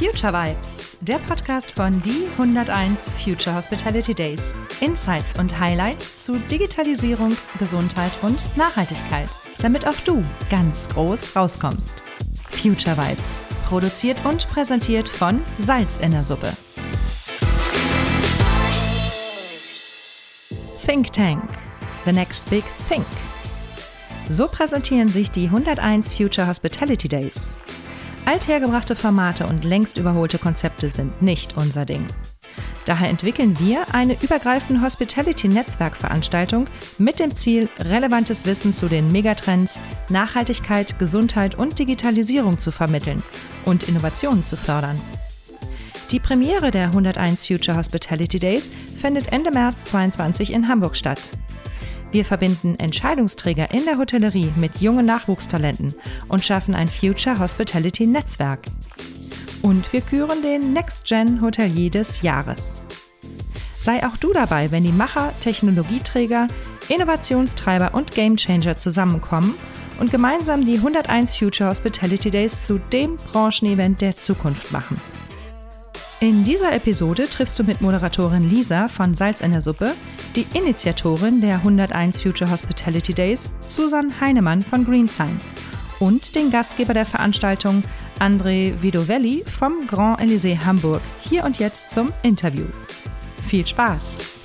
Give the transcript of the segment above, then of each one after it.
Future Vibes, der Podcast von die 101 Future Hospitality Days. Insights und Highlights zu Digitalisierung, Gesundheit und Nachhaltigkeit, damit auch du ganz groß rauskommst. Future Vibes, produziert und präsentiert von Salz in der Suppe. Think Tank, the next big think. So präsentieren sich die 101 Future Hospitality Days. Althergebrachte Formate und längst überholte Konzepte sind nicht unser Ding. Daher entwickeln wir eine übergreifende Hospitality-Netzwerkveranstaltung mit dem Ziel, relevantes Wissen zu den Megatrends, Nachhaltigkeit, Gesundheit und Digitalisierung zu vermitteln und Innovationen zu fördern. Die Premiere der 101 Future Hospitality Days findet Ende März 2022 in Hamburg statt. Wir verbinden Entscheidungsträger in der Hotellerie mit jungen Nachwuchstalenten und schaffen ein Future Hospitality Netzwerk. Und wir küren den Next Gen Hotelier des Jahres. Sei auch du dabei, wenn die Macher, Technologieträger, Innovationstreiber und Gamechanger zusammenkommen und gemeinsam die 101 Future Hospitality Days zu dem Branchenevent der Zukunft machen. In dieser Episode triffst du mit Moderatorin Lisa von Salz in der Suppe die Initiatorin der 101 Future Hospitality Days, Susan Heinemann von GreenSign und den Gastgeber der Veranstaltung, André Vidovelli vom Grand Elysée Hamburg, hier und jetzt zum Interview. Viel Spaß!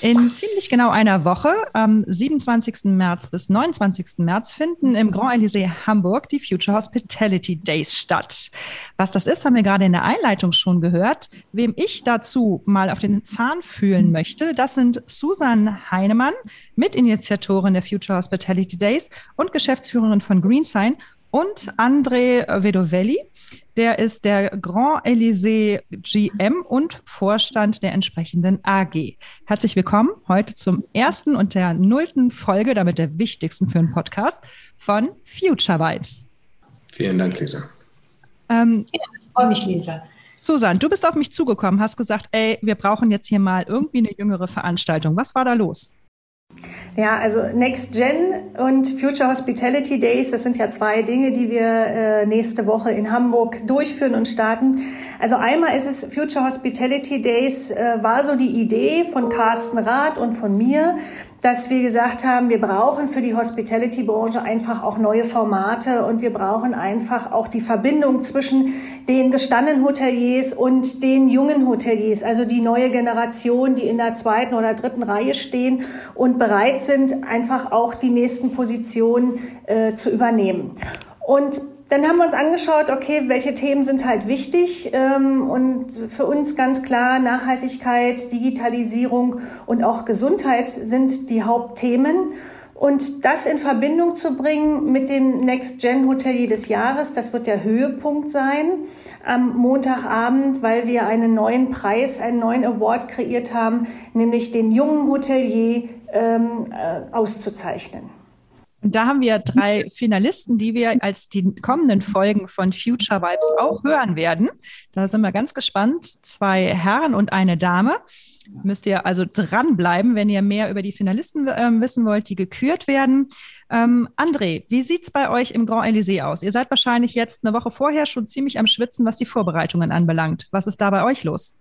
In ziemlich genau einer Woche, am 27. März bis 29. März, finden im Grand Elysée Hamburg die Future Hospitality Days statt. Was das ist, haben wir gerade in der Einleitung schon gehört. Wem ich dazu mal auf den Zahn fühlen möchte, das sind Susan Heinemann, Mitinitiatorin der Future Hospitality Days und Geschäftsführerin von GreenSign und André Vedovelli. Der ist der Grand Elysée GM und Vorstand der entsprechenden AG. Herzlich willkommen heute zum ersten und der nullten Folge, damit der wichtigsten für einen Podcast von Future Vibes. Vielen Dank, Lisa. Ähm, ja, ich freue mich, Lisa. Susan, du bist auf mich zugekommen, hast gesagt, ey, wir brauchen jetzt hier mal irgendwie eine jüngere Veranstaltung. Was war da los? Ja, also Next Gen und Future Hospitality Days, das sind ja zwei Dinge, die wir äh, nächste Woche in Hamburg durchführen und starten. Also einmal ist es Future Hospitality Days, äh, war so die Idee von Carsten Rath und von mir, dass wir gesagt haben, wir brauchen für die Hospitality-Branche einfach auch neue Formate und wir brauchen einfach auch die Verbindung zwischen den gestandenen Hoteliers und den jungen Hoteliers, also die neue Generation, die in der zweiten oder dritten Reihe stehen und bereit sind, einfach auch die nächsten Positionen äh, zu übernehmen. Und dann haben wir uns angeschaut, okay, welche Themen sind halt wichtig ähm, und für uns ganz klar Nachhaltigkeit, Digitalisierung und auch Gesundheit sind die Hauptthemen. Und das in Verbindung zu bringen mit dem Next Gen Hotelier des Jahres, das wird der Höhepunkt sein am Montagabend, weil wir einen neuen Preis, einen neuen Award kreiert haben, nämlich den jungen Hotelier ähm, äh, auszuzeichnen. Und da haben wir drei Finalisten, die wir als die kommenden Folgen von Future Vibes auch hören werden. Da sind wir ganz gespannt. Zwei Herren und eine Dame. Müsst ihr also dranbleiben, wenn ihr mehr über die Finalisten äh, wissen wollt, die gekürt werden. Ähm, André, wie sieht es bei euch im Grand Elysée aus? Ihr seid wahrscheinlich jetzt eine Woche vorher schon ziemlich am Schwitzen, was die Vorbereitungen anbelangt. Was ist da bei euch los?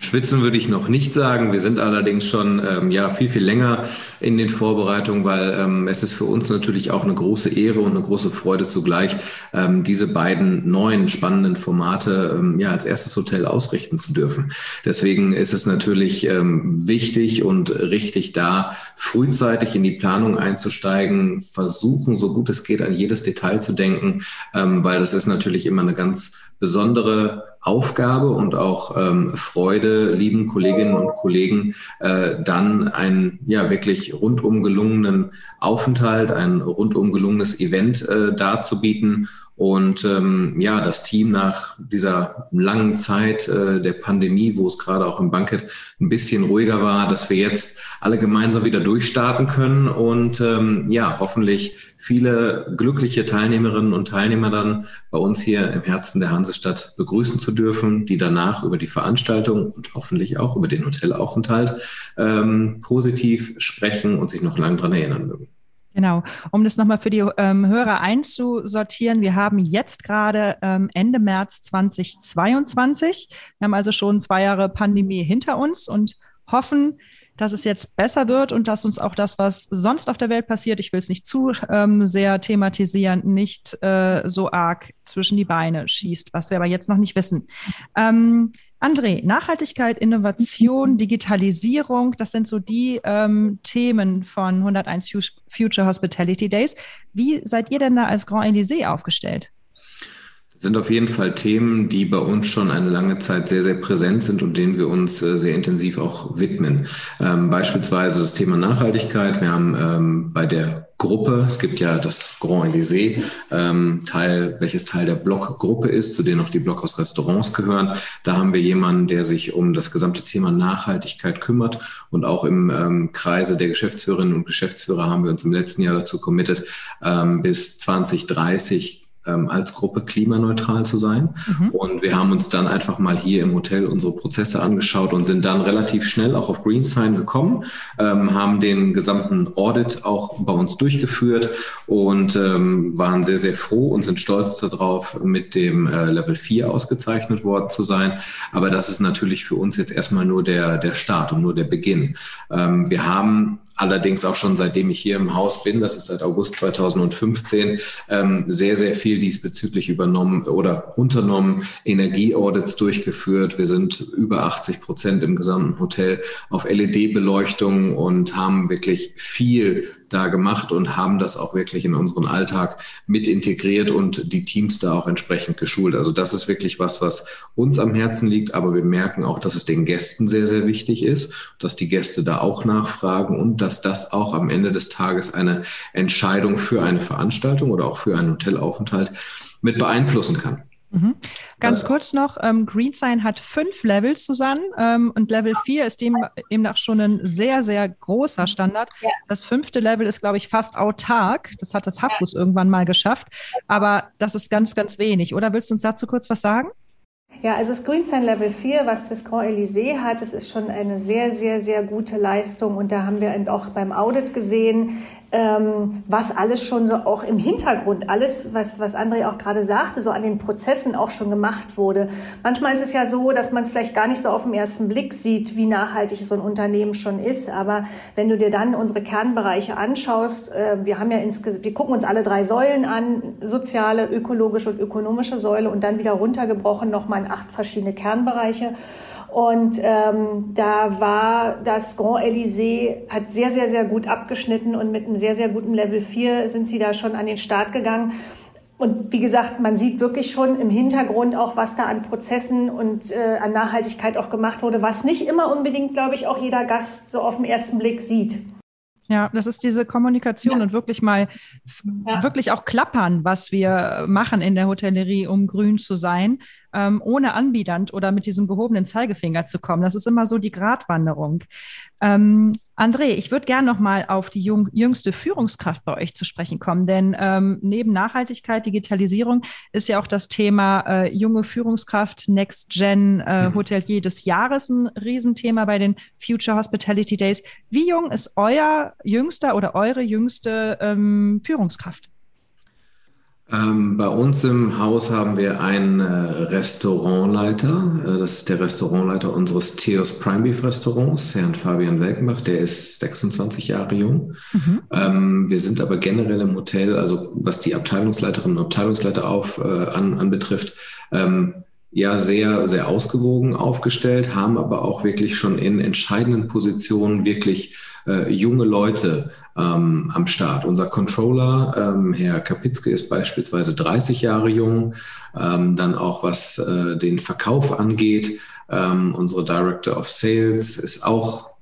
Schwitzen würde ich noch nicht sagen. Wir sind allerdings schon ähm, ja viel viel länger in den Vorbereitungen, weil ähm, es ist für uns natürlich auch eine große Ehre und eine große Freude zugleich, ähm, diese beiden neuen spannenden Formate ähm, ja als erstes Hotel ausrichten zu dürfen. Deswegen ist es natürlich ähm, wichtig und richtig da frühzeitig in die Planung einzusteigen, versuchen so gut es geht an jedes Detail zu denken, ähm, weil das ist natürlich immer eine ganz besondere Aufgabe und auch ähm, Freude, lieben Kolleginnen und Kollegen, äh, dann einen ja wirklich rundum gelungenen Aufenthalt, ein rundum gelungenes Event äh, darzubieten und ähm, ja, das Team nach dieser langen Zeit äh, der Pandemie, wo es gerade auch im Banket ein bisschen ruhiger war, dass wir jetzt alle gemeinsam wieder durchstarten können und ähm, ja, hoffentlich viele glückliche Teilnehmerinnen und Teilnehmer dann bei uns hier im Herzen der Hansestadt begrüßen zu dürfen, die danach über die Veranstaltung und hoffentlich auch über den Hotelaufenthalt ähm, positiv sprechen und sich noch lange dran erinnern mögen. Genau, um das nochmal für die ähm, Hörer einzusortieren, wir haben jetzt gerade ähm, Ende März 2022. Wir haben also schon zwei Jahre Pandemie hinter uns und hoffen, dass es jetzt besser wird und dass uns auch das, was sonst auf der Welt passiert, ich will es nicht zu ähm, sehr thematisieren, nicht äh, so arg zwischen die Beine schießt, was wir aber jetzt noch nicht wissen. Ähm, André, Nachhaltigkeit, Innovation, Digitalisierung, das sind so die ähm, Themen von 101 Future Hospitality Days. Wie seid ihr denn da als Grand Elysée aufgestellt? sind auf jeden Fall Themen, die bei uns schon eine lange Zeit sehr, sehr präsent sind und denen wir uns äh, sehr intensiv auch widmen. Ähm, beispielsweise das Thema Nachhaltigkeit. Wir haben ähm, bei der Gruppe, es gibt ja das Grand Elysée, ähm, Teil, welches Teil der Blockgruppe ist, zu denen auch die Blockhaus Restaurants gehören. Da haben wir jemanden, der sich um das gesamte Thema Nachhaltigkeit kümmert und auch im ähm, Kreise der Geschäftsführerinnen und Geschäftsführer haben wir uns im letzten Jahr dazu committed, ähm, bis 2030 ähm, als Gruppe klimaneutral zu sein. Mhm. Und wir haben uns dann einfach mal hier im Hotel unsere Prozesse angeschaut und sind dann relativ schnell auch auf GreenSign gekommen, ähm, haben den gesamten Audit auch bei uns durchgeführt und ähm, waren sehr, sehr froh und sind stolz darauf, mit dem äh, Level 4 ausgezeichnet worden zu sein. Aber das ist natürlich für uns jetzt erstmal nur der, der Start und nur der Beginn. Ähm, wir haben allerdings auch schon seitdem ich hier im Haus bin, das ist seit August 2015, ähm, sehr, sehr viel diesbezüglich übernommen oder unternommen, Energieaudits durchgeführt. Wir sind über 80 Prozent im gesamten Hotel auf LED-Beleuchtung und haben wirklich viel da gemacht und haben das auch wirklich in unseren Alltag mit integriert und die Teams da auch entsprechend geschult. Also das ist wirklich was, was uns am Herzen liegt, aber wir merken auch, dass es den Gästen sehr, sehr wichtig ist, dass die Gäste da auch nachfragen und dass das auch am Ende des Tages eine Entscheidung für eine Veranstaltung oder auch für einen Hotelaufenthalt mit beeinflussen kann. Mhm. Ganz das, kurz noch, ähm, GreenSign hat fünf Levels zusammen ähm, und Level 4 ist dem eben auch schon ein sehr, sehr großer Standard. Ja. Das fünfte Level ist, glaube ich, fast autark. Das hat das Hafbus ja. irgendwann mal geschafft. Aber das ist ganz, ganz wenig. Oder willst du uns dazu kurz was sagen? Ja, also das Grünstein Level 4, was das Grand Elysée hat, das ist schon eine sehr, sehr, sehr gute Leistung. Und da haben wir auch beim Audit gesehen, ähm, was alles schon so auch im Hintergrund, alles, was, was André auch gerade sagte, so an den Prozessen auch schon gemacht wurde. Manchmal ist es ja so, dass man es vielleicht gar nicht so auf den ersten Blick sieht, wie nachhaltig so ein Unternehmen schon ist. Aber wenn du dir dann unsere Kernbereiche anschaust, äh, wir haben ja insgesamt, wir gucken uns alle drei Säulen an, soziale, ökologische und ökonomische Säule und dann wieder runtergebrochen nochmal in acht verschiedene Kernbereiche. Und ähm, da war das Grand Elysée, hat sehr, sehr, sehr gut abgeschnitten und mit einem sehr, sehr guten Level 4 sind sie da schon an den Start gegangen. Und wie gesagt, man sieht wirklich schon im Hintergrund auch, was da an Prozessen und äh, an Nachhaltigkeit auch gemacht wurde, was nicht immer unbedingt, glaube ich, auch jeder Gast so auf den ersten Blick sieht. Ja, das ist diese Kommunikation ja. und wirklich mal, ja. wirklich auch klappern, was wir machen in der Hotellerie, um grün zu sein ähm, ohne anbiedernd oder mit diesem gehobenen Zeigefinger zu kommen. Das ist immer so die Gratwanderung. Ähm, André, ich würde gerne noch mal auf die jung, jüngste Führungskraft bei euch zu sprechen kommen, denn ähm, neben Nachhaltigkeit, Digitalisierung ist ja auch das Thema äh, junge Führungskraft, Next Gen äh, mhm. Hotelier des Jahres ein Riesenthema bei den Future Hospitality Days. Wie jung ist euer jüngster oder eure jüngste ähm, Führungskraft? Ähm, bei uns im Haus haben wir einen äh, Restaurantleiter. Äh, das ist der Restaurantleiter unseres Theos Prime Beef Restaurants, Herrn Fabian Welkenbach. Der ist 26 Jahre jung. Mhm. Ähm, wir sind aber generell im Hotel, also was die Abteilungsleiterinnen und Abteilungsleiter auf, äh, an, anbetrifft, ähm, ja sehr, sehr ausgewogen aufgestellt, haben aber auch wirklich schon in entscheidenden Positionen wirklich äh, junge Leute ähm, am Start. Unser Controller, ähm, Herr Kapitzke, ist beispielsweise 30 Jahre jung. Ähm, dann auch was äh, den Verkauf angeht. Ähm, unsere Director of Sales ist auch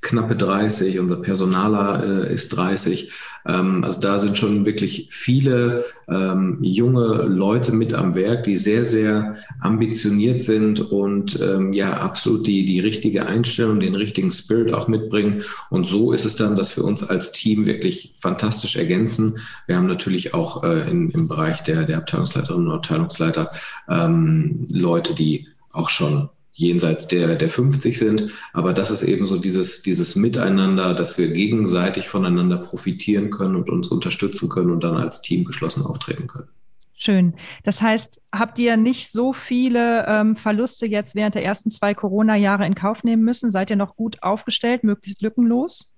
knappe 30, unser Personaler äh, ist 30. Ähm, also da sind schon wirklich viele ähm, junge Leute mit am Werk, die sehr, sehr ambitioniert sind und ähm, ja, absolut die, die richtige Einstellung, den richtigen Spirit auch mitbringen. Und so ist es dann, dass wir uns als Team wirklich fantastisch ergänzen. Wir haben natürlich auch äh, in, im Bereich der, der Abteilungsleiterinnen und Abteilungsleiter ähm, Leute, die auch schon jenseits der, der 50 sind. Aber das ist eben so dieses, dieses Miteinander, dass wir gegenseitig voneinander profitieren können und uns unterstützen können und dann als Team geschlossen auftreten können. Schön. Das heißt, habt ihr nicht so viele ähm, Verluste jetzt während der ersten zwei Corona-Jahre in Kauf nehmen müssen? Seid ihr noch gut aufgestellt, möglichst lückenlos?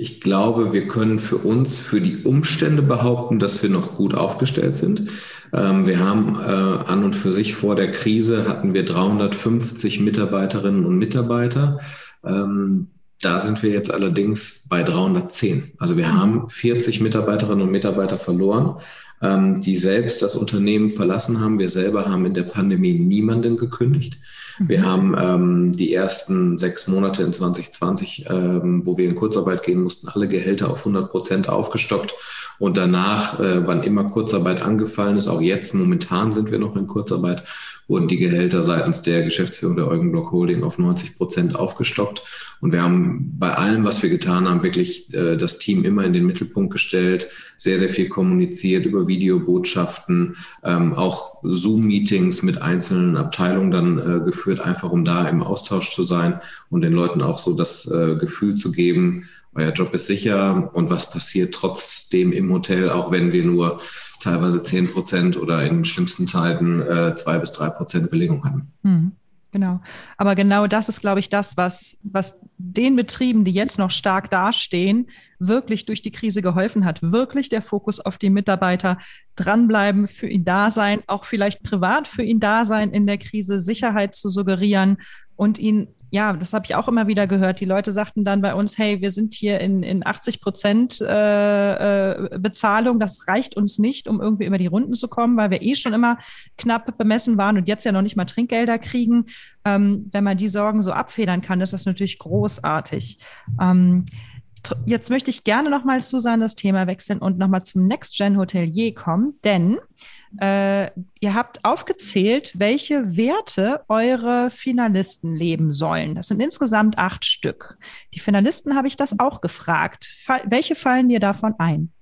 Ich glaube, wir können für uns, für die Umstände behaupten, dass wir noch gut aufgestellt sind. Ähm, wir haben äh, an und für sich vor der Krise hatten wir 350 Mitarbeiterinnen und Mitarbeiter. Ähm, da sind wir jetzt allerdings bei 310. Also wir haben 40 Mitarbeiterinnen und Mitarbeiter verloren, ähm, die selbst das Unternehmen verlassen haben. Wir selber haben in der Pandemie niemanden gekündigt. Wir mhm. haben ähm, die ersten sechs Monate in 2020, ähm, wo wir in Kurzarbeit gehen mussten, alle Gehälter auf 100 Prozent aufgestockt. Und danach, äh, wann immer Kurzarbeit angefallen ist, auch jetzt momentan sind wir noch in Kurzarbeit, wurden die Gehälter seitens der Geschäftsführung der Eugenblock Holding auf 90 Prozent aufgestockt. Und wir haben bei allem, was wir getan haben, wirklich äh, das Team immer in den Mittelpunkt gestellt, sehr, sehr viel kommuniziert über Videobotschaften, ähm, auch Zoom-Meetings mit einzelnen Abteilungen dann äh, geführt, einfach um da im Austausch zu sein und den Leuten auch so das äh, Gefühl zu geben, euer Job ist sicher und was passiert trotzdem im Hotel, auch wenn wir nur teilweise zehn Prozent oder in schlimmsten Zeiten äh, zwei bis drei Prozent Belegung hatten. Hm, genau. Aber genau das ist, glaube ich, das, was, was den Betrieben, die jetzt noch stark dastehen, wirklich durch die Krise geholfen hat. Wirklich der Fokus auf die Mitarbeiter dranbleiben, für ihn da sein, auch vielleicht privat für ihn da sein in der Krise, Sicherheit zu suggerieren und ihn ja, das habe ich auch immer wieder gehört. Die Leute sagten dann bei uns, hey, wir sind hier in, in 80 Prozent äh, äh, Bezahlung, das reicht uns nicht, um irgendwie über die Runden zu kommen, weil wir eh schon immer knapp bemessen waren und jetzt ja noch nicht mal Trinkgelder kriegen. Ähm, wenn man die Sorgen so abfedern kann, ist das natürlich großartig. Ähm, jetzt möchte ich gerne nochmal, Susan, das Thema wechseln und nochmal zum Next Gen Hotelier kommen, denn äh, ihr habt aufgezählt, welche Werte eure Finalisten leben sollen. Das sind insgesamt acht Stück. Die Finalisten habe ich das auch gefragt. Fall, welche fallen dir davon ein?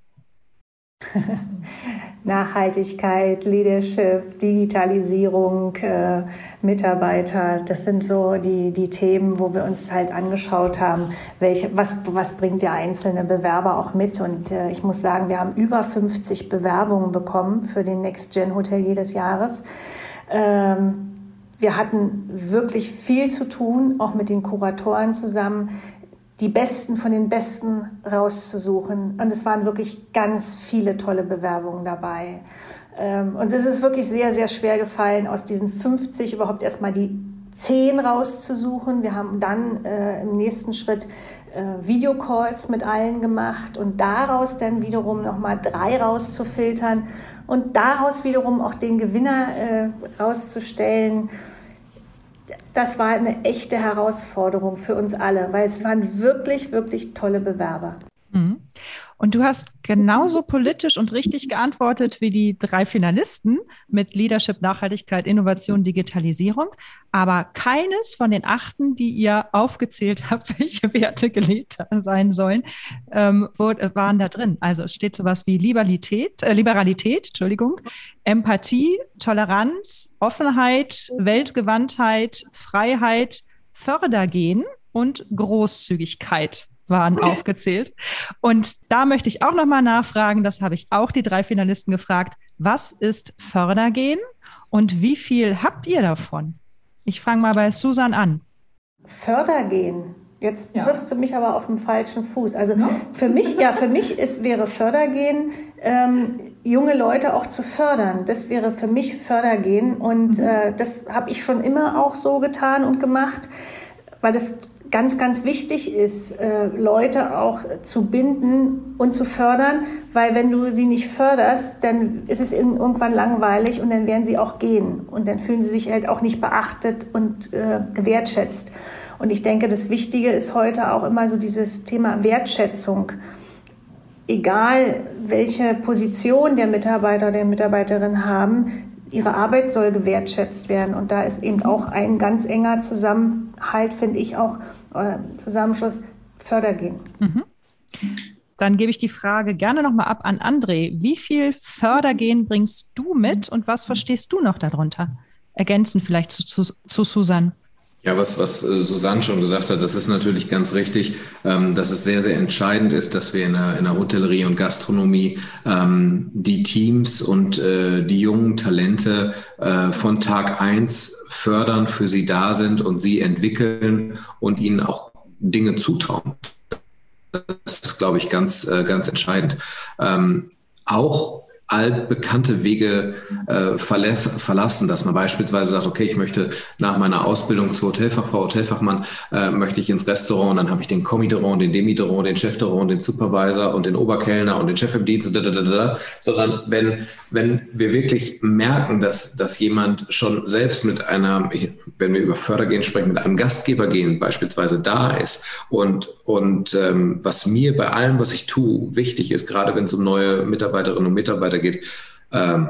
Nachhaltigkeit, Leadership, Digitalisierung, äh, Mitarbeiter, das sind so die, die Themen, wo wir uns halt angeschaut haben, welche, was, was bringt der einzelne Bewerber auch mit. Und äh, ich muss sagen, wir haben über 50 Bewerbungen bekommen für den Next Gen Hotelier des Jahres. Ähm, wir hatten wirklich viel zu tun, auch mit den Kuratoren zusammen die Besten von den Besten rauszusuchen. Und es waren wirklich ganz viele tolle Bewerbungen dabei. Ähm, und es ist wirklich sehr, sehr schwer gefallen, aus diesen 50 überhaupt erstmal die 10 rauszusuchen. Wir haben dann äh, im nächsten Schritt äh, Videocalls mit allen gemacht und daraus dann wiederum nochmal drei rauszufiltern und daraus wiederum auch den Gewinner äh, rauszustellen das war eine echte Herausforderung für uns alle, weil es waren wirklich, wirklich tolle Bewerber. Mhm. Und du hast genauso politisch und richtig geantwortet wie die drei Finalisten mit Leadership, Nachhaltigkeit, Innovation, Digitalisierung. Aber keines von den achten, die ihr aufgezählt habt, welche Werte gelebt sein sollen, ähm, waren da drin. Also steht sowas wie Liberalität, äh, Liberalität, Entschuldigung, Empathie, Toleranz, Offenheit, Weltgewandtheit, Freiheit, Fördergehen und Großzügigkeit waren aufgezählt. Und da möchte ich auch nochmal nachfragen, das habe ich auch die drei Finalisten gefragt, was ist Fördergehen und wie viel habt ihr davon? Ich fange mal bei Susan an. Fördergehen. Jetzt ja. triffst du mich aber auf dem falschen Fuß. Also ja. für mich, ja, für mich ist, wäre Fördergehen, ähm, junge Leute auch zu fördern. Das wäre für mich Fördergehen. Und mhm. äh, das habe ich schon immer auch so getan und gemacht, weil das ganz, ganz wichtig ist, äh, Leute auch zu binden und zu fördern, weil wenn du sie nicht förderst, dann ist es irgendwann langweilig und dann werden sie auch gehen und dann fühlen sie sich halt auch nicht beachtet und äh, gewertschätzt. Und ich denke, das Wichtige ist heute auch immer so dieses Thema Wertschätzung. Egal, welche Position der Mitarbeiter oder der Mitarbeiterin haben, ihre Arbeit soll gewertschätzt werden. Und da ist eben auch ein ganz enger Zusammenhalt, finde ich, auch Zusammenschluss Fördergehen. Mhm. Dann gebe ich die Frage gerne nochmal ab an André. Wie viel Fördergehen bringst du mit und was verstehst du noch darunter? ergänzen vielleicht zu, zu, zu Susan? Ja, was, was äh, Susanne schon gesagt hat, das ist natürlich ganz richtig, ähm, dass es sehr, sehr entscheidend ist, dass wir in der, in der Hotellerie und Gastronomie ähm, die Teams und äh, die jungen Talente äh, von Tag eins fördern, für sie da sind und sie entwickeln und ihnen auch Dinge zutrauen. Das ist, glaube ich, ganz, ganz entscheidend. Ähm, auch altbekannte Wege äh, verlässt, verlassen, dass man beispielsweise sagt, okay, ich möchte nach meiner Ausbildung zur Hotelfachfrau, Hotelfachmann, äh, möchte ich ins Restaurant, und dann habe ich den Commideron, den Demideron, den Chefderon, den Supervisor und den Oberkellner und den Chef im Dienst, sondern wenn, wenn wir wirklich merken, dass, dass jemand schon selbst mit einer, wenn wir über Fördergehen sprechen, mit einem Gastgeber gehen beispielsweise da ist und, und ähm, was mir bei allem, was ich tue, wichtig ist, gerade wenn es um neue Mitarbeiterinnen und Mitarbeiter weitergeht. Ähm,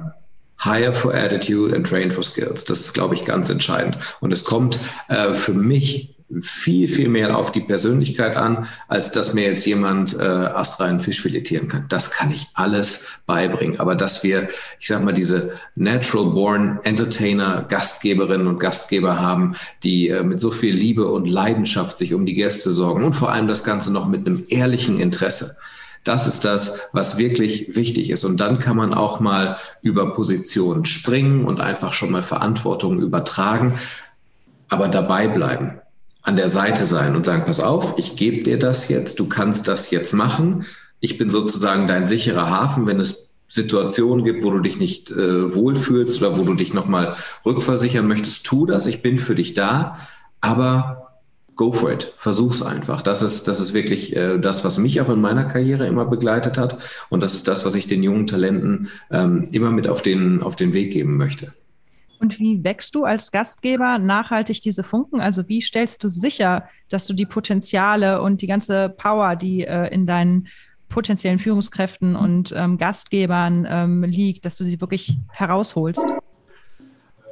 hire for attitude and train for skills. Das ist, glaube ich, ganz entscheidend. Und es kommt äh, für mich viel, viel mehr auf die Persönlichkeit an, als dass mir jetzt jemand äh, astreinen Fisch filetieren kann. Das kann ich alles beibringen. Aber dass wir, ich sag mal, diese natural born Entertainer, Gastgeberinnen und Gastgeber haben, die äh, mit so viel Liebe und Leidenschaft sich um die Gäste sorgen und vor allem das Ganze noch mit einem ehrlichen Interesse. Das ist das, was wirklich wichtig ist. Und dann kann man auch mal über Positionen springen und einfach schon mal Verantwortung übertragen, aber dabei bleiben, an der Seite sein und sagen, pass auf, ich gebe dir das jetzt, du kannst das jetzt machen. Ich bin sozusagen dein sicherer Hafen, wenn es Situationen gibt, wo du dich nicht äh, wohlfühlst oder wo du dich nochmal rückversichern möchtest, tu das, ich bin für dich da, aber go for it. Versuch's einfach. Das ist, das ist wirklich äh, das, was mich auch in meiner Karriere immer begleitet hat. Und das ist das, was ich den jungen Talenten ähm, immer mit auf den, auf den Weg geben möchte. Und wie wächst du als Gastgeber nachhaltig diese Funken? Also wie stellst du sicher, dass du die Potenziale und die ganze Power, die äh, in deinen potenziellen Führungskräften und ähm, Gastgebern ähm, liegt, dass du sie wirklich herausholst?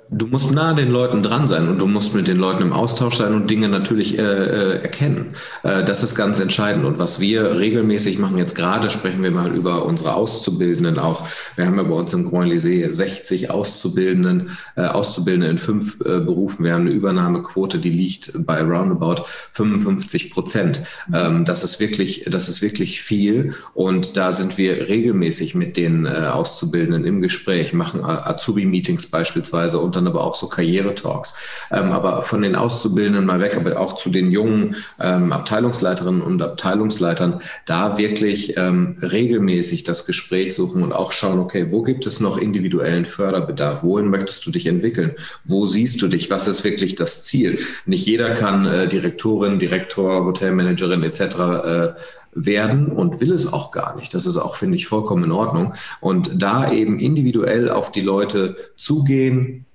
Du musst nah den Leuten dran sein und du musst mit den Leuten im Austausch sein und Dinge natürlich äh, äh, erkennen. Äh, das ist ganz entscheidend. Und was wir regelmäßig machen, jetzt gerade sprechen wir mal über unsere Auszubildenden auch. Wir haben ja bei uns im Grand Lycée 60 Auszubildenden, äh, Auszubildende in fünf äh, Berufen. Wir haben eine Übernahmequote, die liegt bei roundabout 55 Prozent. Ähm, das ist wirklich, das ist wirklich viel. Und da sind wir regelmäßig mit den äh, Auszubildenden im Gespräch, machen Azubi-Meetings beispielsweise dann aber auch so Karrieretalks. Ähm, aber von den Auszubildenden mal weg, aber auch zu den jungen ähm, Abteilungsleiterinnen und Abteilungsleitern, da wirklich ähm, regelmäßig das Gespräch suchen und auch schauen, okay, wo gibt es noch individuellen Förderbedarf? Wohin möchtest du dich entwickeln? Wo siehst du dich? Was ist wirklich das Ziel? Nicht jeder kann äh, Direktorin, Direktor, Hotelmanagerin etc. Äh, werden und will es auch gar nicht. Das ist auch, finde ich, vollkommen in Ordnung. Und da eben individuell auf die Leute zugehen,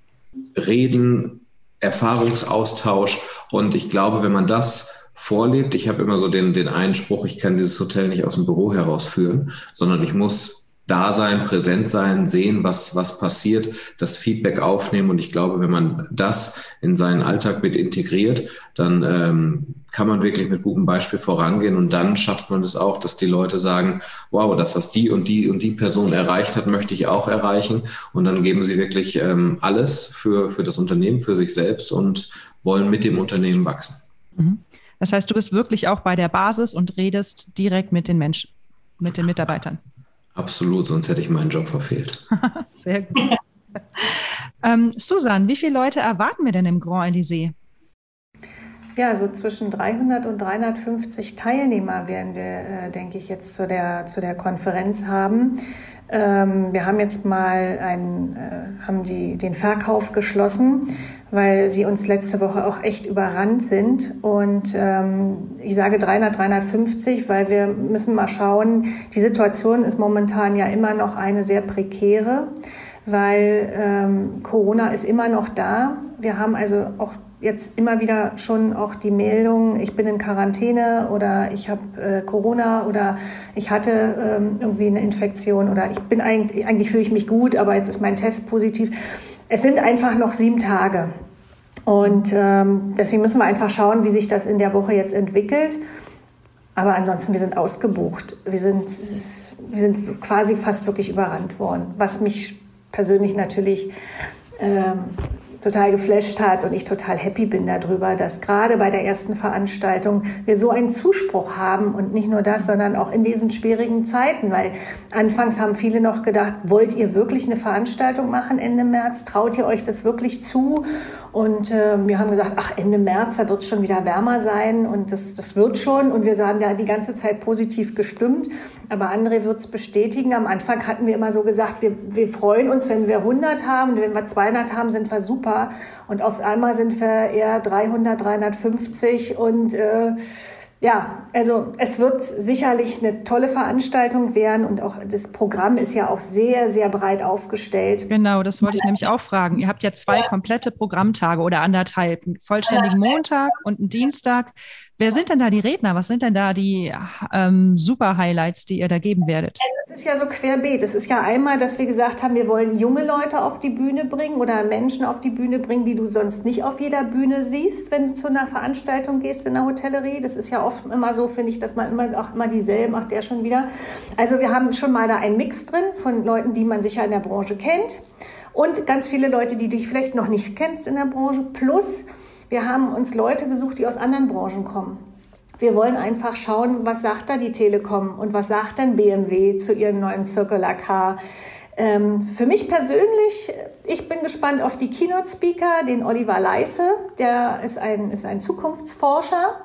Reden, Erfahrungsaustausch. Und ich glaube, wenn man das vorlebt, ich habe immer so den, den Einspruch, ich kann dieses Hotel nicht aus dem Büro herausführen, sondern ich muss da sein, präsent sein, sehen, was, was passiert, das Feedback aufnehmen. Und ich glaube, wenn man das in seinen Alltag mit integriert, dann ähm, kann man wirklich mit gutem Beispiel vorangehen. Und dann schafft man es auch, dass die Leute sagen, wow, das, was die und die und die Person erreicht hat, möchte ich auch erreichen. Und dann geben sie wirklich ähm, alles für, für das Unternehmen, für sich selbst und wollen mit dem Unternehmen wachsen. Mhm. Das heißt, du bist wirklich auch bei der Basis und redest direkt mit den Menschen, mit den Mitarbeitern. Absolut, sonst hätte ich meinen Job verfehlt. Sehr gut. ähm, Susan, wie viele Leute erwarten wir denn im Grand Elysée? Ja, so zwischen 300 und 350 Teilnehmer werden wir, äh, denke ich, jetzt zu der, zu der Konferenz haben. Ähm, wir haben jetzt mal einen, äh, haben die, den Verkauf geschlossen, weil sie uns letzte Woche auch echt überrannt sind. Und ähm, ich sage 300, 350, weil wir müssen mal schauen, die Situation ist momentan ja immer noch eine sehr prekäre, weil ähm, Corona ist immer noch da. Wir haben also auch jetzt immer wieder schon auch die Meldung, ich bin in Quarantäne oder ich habe äh, Corona oder ich hatte ähm, irgendwie eine Infektion oder ich bin eigentlich, eigentlich fühle ich mich gut, aber jetzt ist mein Test positiv. Es sind einfach noch sieben Tage. Und ähm, deswegen müssen wir einfach schauen, wie sich das in der Woche jetzt entwickelt. Aber ansonsten, wir sind ausgebucht. Wir sind, wir sind quasi fast wirklich überrannt worden, was mich persönlich natürlich ähm, total geflasht hat und ich total happy bin darüber, dass gerade bei der ersten Veranstaltung wir so einen Zuspruch haben und nicht nur das, sondern auch in diesen schwierigen Zeiten, weil anfangs haben viele noch gedacht, wollt ihr wirklich eine Veranstaltung machen Ende März? Traut ihr euch das wirklich zu? Und äh, wir haben gesagt, ach, Ende März, da wird es schon wieder wärmer sein und das, das wird schon. Und wir sagen ja die ganze Zeit positiv gestimmt. Aber André wird es bestätigen. Am Anfang hatten wir immer so gesagt, wir, wir freuen uns, wenn wir 100 haben. Und wenn wir 200 haben, sind wir super. Und auf einmal sind wir eher 300, 350 und äh, ja, also es wird sicherlich eine tolle Veranstaltung werden und auch das Programm ist ja auch sehr, sehr breit aufgestellt. Genau, das wollte ich nämlich auch fragen. Ihr habt ja zwei komplette Programmtage oder anderthalb, einen vollständigen Montag und einen Dienstag. Wer sind denn da die Redner? Was sind denn da die ähm, Super-Highlights, die ihr da geben werdet? Es ist ja so querbeet. Es ist ja einmal, dass wir gesagt haben, wir wollen junge Leute auf die Bühne bringen oder Menschen auf die Bühne bringen, die du sonst nicht auf jeder Bühne siehst, wenn du zu einer Veranstaltung gehst in der Hotellerie. Das ist ja oft immer so, finde ich, dass man immer auch immer dieselben, macht der schon wieder. Also wir haben schon mal da einen Mix drin von Leuten, die man sicher in der Branche kennt und ganz viele Leute, die du vielleicht noch nicht kennst in der Branche, plus wir haben uns Leute gesucht, die aus anderen Branchen kommen. Wir wollen einfach schauen, was sagt da die Telekom und was sagt denn BMW zu ihren neuen Circular Car. Ähm, für mich persönlich, ich bin gespannt auf die Keynote-Speaker, den Oliver Leisse, der ist ein, ist ein Zukunftsforscher,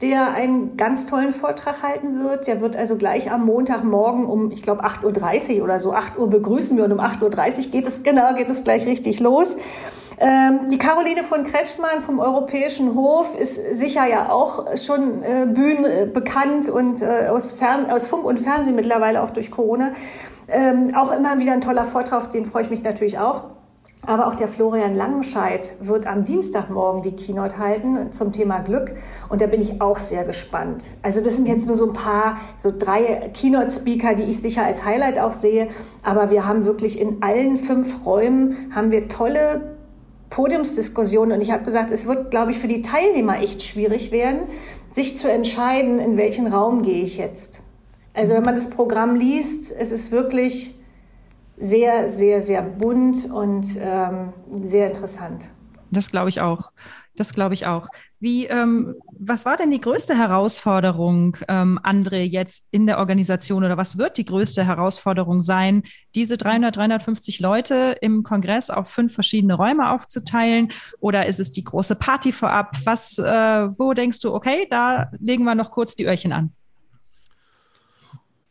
der einen ganz tollen Vortrag halten wird. Der wird also gleich am Montagmorgen um, ich glaube, 8.30 Uhr oder so, 8 Uhr begrüßen wir und um 8.30 Uhr geht es, genau, geht es gleich richtig los. Ähm, die Caroline von Kretschmann vom Europäischen Hof ist sicher ja auch schon äh, Bühnen äh, bekannt und äh, aus, Fern aus Funk und Fernsehen mittlerweile auch durch Corona. Ähm, auch immer wieder ein toller Vortrag, auf den freue ich mich natürlich auch. Aber auch der Florian Langenscheidt wird am Dienstagmorgen die Keynote halten zum Thema Glück. Und da bin ich auch sehr gespannt. Also das sind jetzt nur so ein paar, so drei Keynote-Speaker, die ich sicher als Highlight auch sehe. Aber wir haben wirklich in allen fünf Räumen haben wir tolle Podiumsdiskussion und ich habe gesagt, es wird, glaube ich, für die Teilnehmer echt schwierig werden, sich zu entscheiden, in welchen Raum gehe ich jetzt. Also wenn man das Programm liest, es ist wirklich sehr, sehr, sehr bunt und ähm, sehr interessant. Das glaube ich auch. Das glaube ich auch. Wie, ähm, was war denn die größte Herausforderung, ähm, André, jetzt in der Organisation oder was wird die größte Herausforderung sein, diese 300, 350 Leute im Kongress auf fünf verschiedene Räume aufzuteilen? Oder ist es die große Party vorab? Was, äh, wo denkst du, okay, da legen wir noch kurz die Öhrchen an?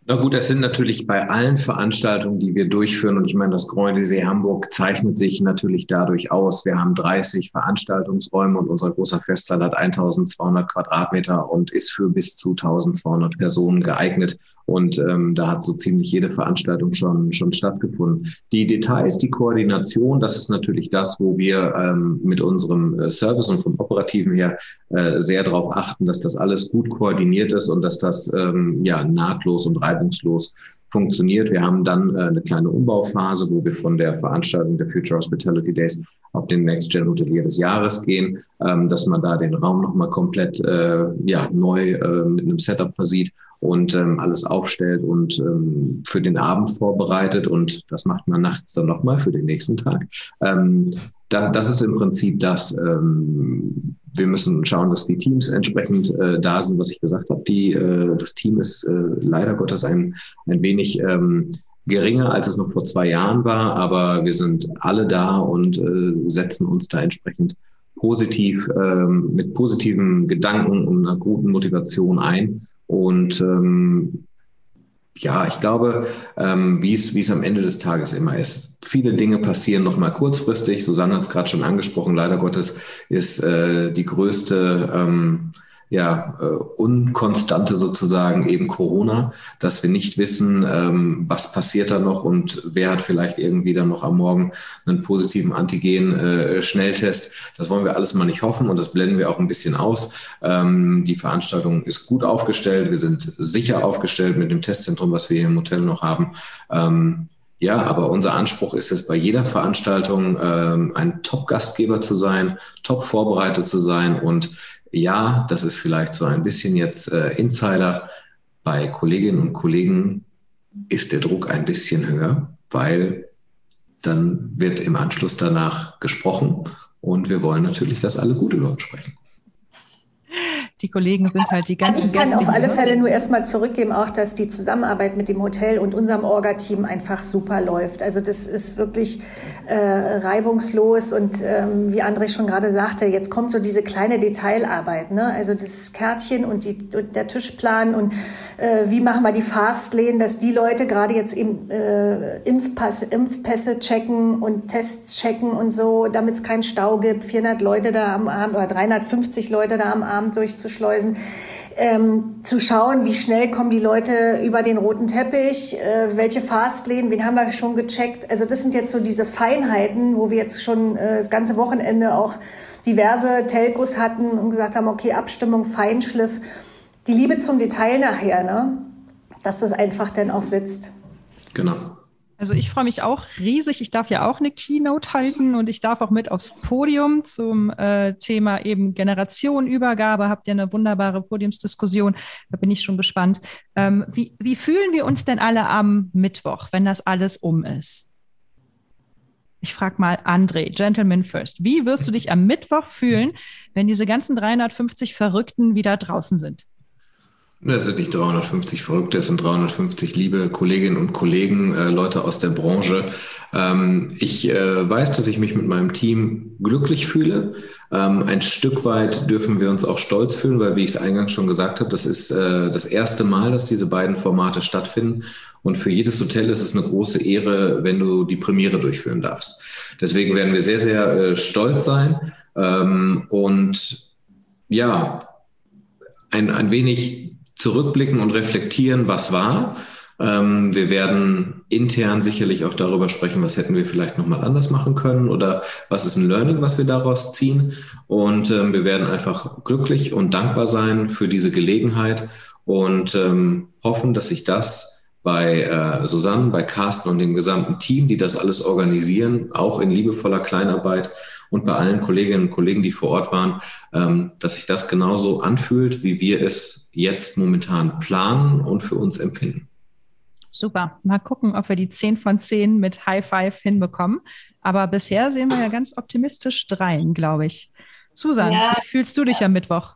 Na gut, es sind natürlich bei allen Veranstaltungen, die wir durchführen, und ich meine, das Grand See Hamburg zeichnet sich natürlich dadurch aus. Wir haben 30 Veranstaltungsräume und unser großer Festsaal hat 1200 Quadratmeter und ist für bis zu 1200 Personen geeignet. Und ähm, da hat so ziemlich jede Veranstaltung schon, schon stattgefunden. Die Details, die Koordination, das ist natürlich das, wo wir ähm, mit unserem äh, Service und vom Operativen her äh, sehr darauf achten, dass das alles gut koordiniert ist und dass das ähm, ja nahtlos und reibungslos funktioniert. Wir haben dann äh, eine kleine Umbauphase, wo wir von der Veranstaltung der Future Hospitality Days auf den Next Gen Hotelier des Jahres gehen, ähm, dass man da den Raum nochmal komplett äh, ja, neu äh, mit einem Setup versieht und ähm, alles aufstellt und ähm, für den Abend vorbereitet und das macht man nachts dann nochmal für den nächsten Tag. Ähm, das, das ist im Prinzip das. Ähm, wir müssen schauen, dass die Teams entsprechend äh, da sind, was ich gesagt habe. Die, äh, das Team ist äh, leider Gottes ein, ein wenig ähm, geringer, als es noch vor zwei Jahren war, aber wir sind alle da und äh, setzen uns da entsprechend positiv, ähm, mit positiven Gedanken und einer guten Motivation ein. Und ähm, ja, ich glaube, ähm, wie es am Ende des Tages immer ist. Viele Dinge passieren noch mal kurzfristig. Susanne hat es gerade schon angesprochen. Leider Gottes ist äh, die größte ähm, ja, äh, Unkonstante sozusagen eben Corona, dass wir nicht wissen, ähm, was passiert da noch und wer hat vielleicht irgendwie dann noch am Morgen einen positiven Antigen-Schnelltest. Äh, das wollen wir alles mal nicht hoffen und das blenden wir auch ein bisschen aus. Ähm, die Veranstaltung ist gut aufgestellt. Wir sind sicher aufgestellt mit dem Testzentrum, was wir hier im Hotel noch haben. Ähm, ja, aber unser Anspruch ist es bei jeder Veranstaltung, ähm, ein Top-Gastgeber zu sein, top vorbereitet zu sein und ja, das ist vielleicht so ein bisschen jetzt äh, Insider. Bei Kolleginnen und Kollegen ist der Druck ein bisschen höher, weil dann wird im Anschluss danach gesprochen Und wir wollen natürlich, dass alle gut über uns sprechen die Kollegen sind halt die ganzen ich Gäste. Ich kann auf alle Fälle nur erstmal zurückgeben, auch dass die Zusammenarbeit mit dem Hotel und unserem Orga-Team einfach super läuft. Also das ist wirklich äh, reibungslos und ähm, wie André schon gerade sagte, jetzt kommt so diese kleine Detailarbeit, ne? Also das Kärtchen und, die, und der Tischplan und äh, wie machen wir die Fastlane, dass die Leute gerade jetzt eben äh, Impfpass, Impfpässe checken und Tests checken und so, damit es keinen Stau gibt, 400 Leute da am Abend oder 350 Leute da am Abend durchzuschreiben schleusen. Ähm, zu schauen, wie schnell kommen die Leute über den roten Teppich, äh, welche Fastlane, wen haben wir schon gecheckt. Also das sind jetzt so diese Feinheiten, wo wir jetzt schon äh, das ganze Wochenende auch diverse Telcos hatten und gesagt haben, okay, Abstimmung, Feinschliff, die Liebe zum Detail nachher, ne? dass das einfach dann auch sitzt. Genau. Also ich freue mich auch riesig. Ich darf ja auch eine Keynote halten und ich darf auch mit aufs Podium zum äh, Thema eben Generationenübergabe. Habt ihr eine wunderbare Podiumsdiskussion? Da bin ich schon gespannt. Ähm, wie, wie fühlen wir uns denn alle am Mittwoch, wenn das alles um ist? Ich frage mal André, Gentleman First. Wie wirst du dich am Mittwoch fühlen, wenn diese ganzen 350 Verrückten wieder draußen sind? Das sind nicht 350 Verrückte, es sind 350 liebe Kolleginnen und Kollegen, äh, Leute aus der Branche. Ähm, ich äh, weiß, dass ich mich mit meinem Team glücklich fühle. Ähm, ein Stück weit dürfen wir uns auch stolz fühlen, weil, wie ich es eingangs schon gesagt habe, das ist äh, das erste Mal, dass diese beiden Formate stattfinden. Und für jedes Hotel ist es eine große Ehre, wenn du die Premiere durchführen darfst. Deswegen werden wir sehr, sehr äh, stolz sein. Ähm, und ja, ein, ein wenig zurückblicken und reflektieren, was war. Ähm, wir werden intern sicherlich auch darüber sprechen, was hätten wir vielleicht nochmal anders machen können oder was ist ein Learning, was wir daraus ziehen. Und ähm, wir werden einfach glücklich und dankbar sein für diese Gelegenheit und ähm, hoffen, dass sich das bei äh, Susanne, bei Carsten und dem gesamten Team, die das alles organisieren, auch in liebevoller Kleinarbeit und bei allen Kolleginnen und Kollegen, die vor Ort waren, ähm, dass sich das genauso anfühlt, wie wir es jetzt momentan planen und für uns empfinden. Super. Mal gucken, ob wir die 10 von 10 mit High Five hinbekommen. Aber bisher sehen wir ja ganz optimistisch dreien, glaube ich. Susan, ja. wie fühlst du dich am Mittwoch?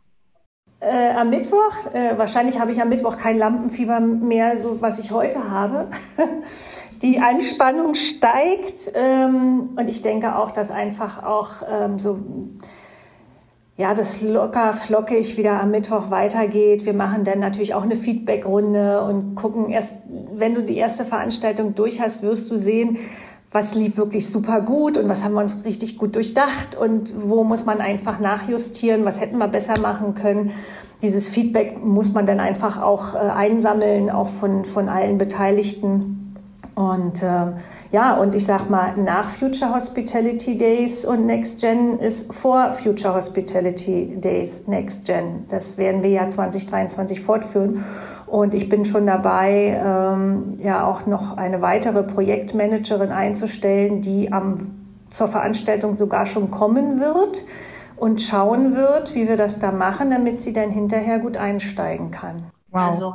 Äh, am Mittwoch, äh, wahrscheinlich habe ich am Mittwoch kein Lampenfieber mehr, so was ich heute habe. die Anspannung steigt ähm, und ich denke auch, dass einfach auch ähm, so ja, das locker flockig wieder am Mittwoch weitergeht. Wir machen dann natürlich auch eine Feedbackrunde und gucken erst, wenn du die erste Veranstaltung durch hast, wirst du sehen, was lief wirklich super gut und was haben wir uns richtig gut durchdacht und wo muss man einfach nachjustieren, was hätten wir besser machen können. Dieses Feedback muss man dann einfach auch äh, einsammeln, auch von, von allen Beteiligten. Und äh, ja, und ich sag mal, nach Future Hospitality Days und Next Gen ist vor Future Hospitality Days Next Gen. Das werden wir ja 2023 fortführen. Und ich bin schon dabei, ähm, ja auch noch eine weitere Projektmanagerin einzustellen, die am, zur Veranstaltung sogar schon kommen wird und schauen wird, wie wir das da machen, damit sie dann hinterher gut einsteigen kann. Wow. Also,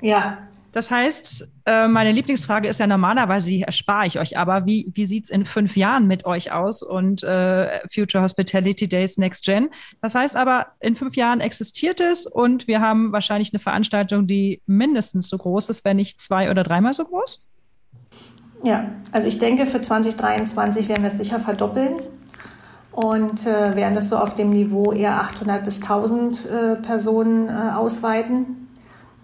ja, das heißt, äh, meine Lieblingsfrage ist ja normalerweise, die erspare ich euch, aber wie, wie sieht es in fünf Jahren mit euch aus und äh, Future Hospitality Days Next Gen? Das heißt aber, in fünf Jahren existiert es und wir haben wahrscheinlich eine Veranstaltung, die mindestens so groß ist, wenn nicht zwei oder dreimal so groß? Ja, also ich denke, für 2023 werden wir es sicher verdoppeln und äh, werden das so auf dem Niveau eher 800 bis 1000 äh, Personen äh, ausweiten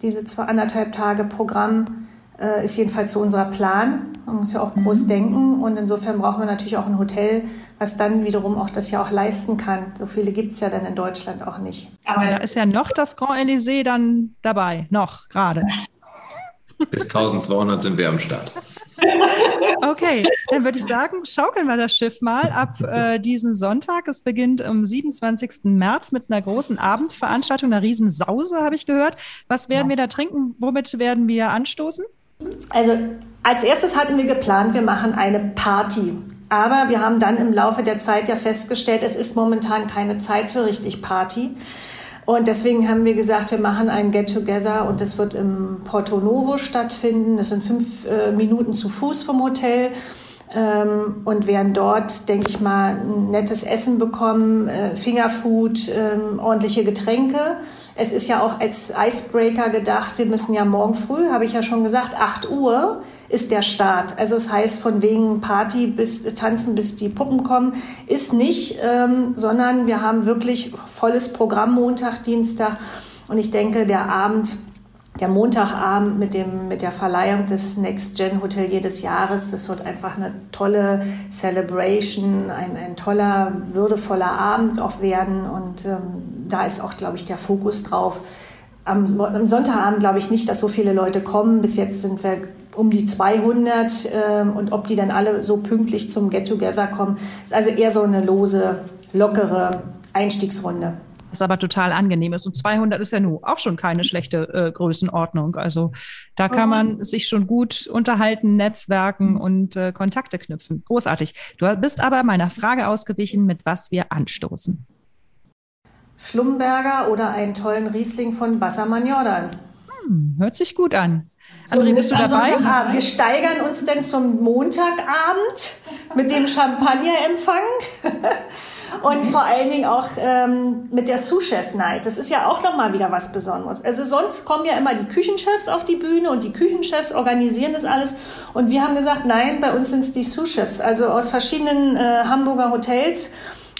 diese zwei anderthalb Tage Programm äh, ist jedenfalls so unser Plan. Man muss ja auch groß mhm. denken und insofern brauchen wir natürlich auch ein Hotel, was dann wiederum auch das ja auch leisten kann. So viele gibt es ja dann in Deutschland auch nicht. Aber da ist ja noch das Grand Elysée dann dabei, noch gerade. Bis 1200 sind wir am Start. Okay, dann würde ich sagen, schaukeln wir das Schiff mal ab äh, diesen Sonntag. Es beginnt am 27. März mit einer großen Abendveranstaltung, einer Riesensause, habe ich gehört. Was werden ja. wir da trinken? Womit werden wir anstoßen? Also als erstes hatten wir geplant, wir machen eine Party. Aber wir haben dann im Laufe der Zeit ja festgestellt, es ist momentan keine Zeit für richtig Party. Und deswegen haben wir gesagt, wir machen ein Get-Together und das wird im Porto Novo stattfinden. Das sind fünf äh, Minuten zu Fuß vom Hotel. ähm, und werden dort, denke ich mal, ein nettes Essen bekommen, äh, Fingerfood, ähm, ordentliche Getränke. Es ist ja auch als Icebreaker gedacht, wir müssen ja morgen früh, habe ich ja schon gesagt, 8 Uhr ist der Start. Also es das heißt, von wegen Party bis Tanzen bis die Puppen kommen, ist nicht, ähm, sondern wir haben wirklich volles Programm Montag, Dienstag. Und ich denke, der Abend der Montagabend mit, dem, mit der Verleihung des Next Gen Hotelier des Jahres. Das wird einfach eine tolle Celebration, ein, ein toller, würdevoller Abend auch werden. Und ähm, da ist auch, glaube ich, der Fokus drauf. Am, am Sonntagabend glaube ich nicht, dass so viele Leute kommen. Bis jetzt sind wir um die 200 ähm, und ob die dann alle so pünktlich zum Get-Together kommen, ist also eher so eine lose, lockere Einstiegsrunde was aber total angenehm ist. Und 200 ist ja nun auch schon keine schlechte äh, Größenordnung. Also da kann mhm. man sich schon gut unterhalten, netzwerken und äh, Kontakte knüpfen. Großartig. Du bist aber meiner Frage ausgewichen, mit was wir anstoßen. Schlumberger oder einen tollen Riesling von Bassermann Jordan. Hm, hört sich gut an. André, bist du dabei? Wir steigern uns denn zum Montagabend mit dem Champagnerempfang. Und vor allen Dingen auch ähm, mit der Sous-Chef-Night. Das ist ja auch nochmal wieder was Besonderes. Also sonst kommen ja immer die Küchenchefs auf die Bühne und die Küchenchefs organisieren das alles. Und wir haben gesagt, nein, bei uns sind es die Sous-Chefs. Also aus verschiedenen äh, Hamburger Hotels.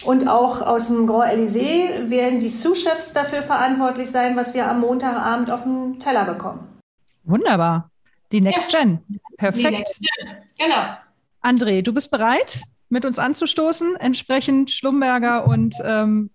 Und auch aus dem Grand Elysée werden die Sous-Chefs dafür verantwortlich sein, was wir am Montagabend auf dem Teller bekommen. Wunderbar. Die Next ja. Gen. Perfekt. Next Gen. Genau. André, du bist bereit? Mit uns anzustoßen, entsprechend Schlumberger und ähm,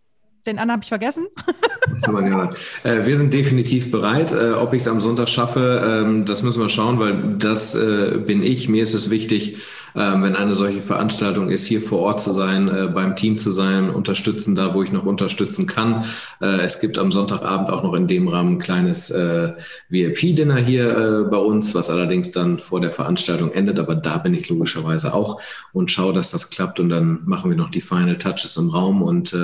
den anderen habe ich vergessen. äh, wir sind definitiv bereit. Äh, ob ich es am Sonntag schaffe, ähm, das müssen wir schauen, weil das äh, bin ich. Mir ist es wichtig, wenn eine solche Veranstaltung ist, hier vor Ort zu sein, äh, beim Team zu sein, unterstützen da, wo ich noch unterstützen kann. Äh, es gibt am Sonntagabend auch noch in dem Rahmen ein kleines äh, VIP-Dinner hier bei uns, was allerdings dann vor der Veranstaltung endet. Aber da bin ich logischerweise auch und schaue, dass das klappt. Und dann machen wir noch die Final Touches im Raum. Und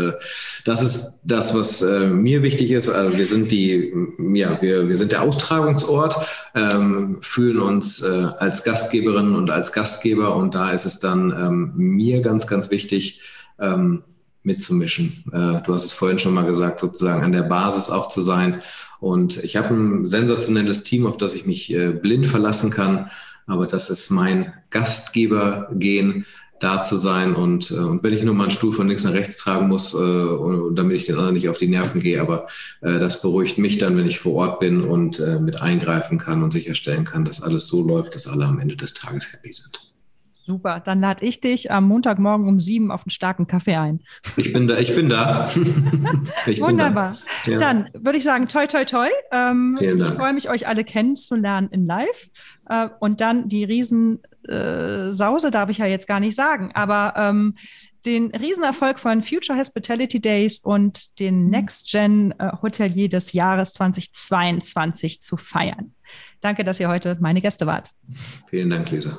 das ist das, was mir wichtig ist. Also wir sind die, ja, wir, wir sind der Austragungsort, ähm, fühlen uns als Gastgeberin und als Gastgeber und da ist es dann ähm, mir ganz, ganz wichtig, ähm, mitzumischen. Äh, du hast es vorhin schon mal gesagt, sozusagen an der Basis auch zu sein. Und ich habe ein sensationelles Team, auf das ich mich äh, blind verlassen kann. Aber das ist mein Gastgebergehen, da zu sein. Und, äh, und wenn ich nur mal einen Stuhl von links nach rechts tragen muss, äh, damit ich den anderen nicht auf die Nerven gehe, aber äh, das beruhigt mich dann, wenn ich vor Ort bin und äh, mit eingreifen kann und sicherstellen kann, dass alles so läuft, dass alle am Ende des Tages happy sind. Super, dann lade ich dich am Montagmorgen um sieben auf einen starken Kaffee ein. Ich bin da, ich bin da. ich Wunderbar. Bin da. Ja. Dann würde ich sagen, toi, toi, toi. Ähm. Ich freue mich, euch alle kennenzulernen in live. Äh, und dann die Riesensause, äh, darf ich ja jetzt gar nicht sagen, aber ähm, den Riesenerfolg von Future Hospitality Days und den mhm. Next Gen äh, Hotelier des Jahres 2022 zu feiern. Danke, dass ihr heute meine Gäste wart. Vielen Dank, Lisa.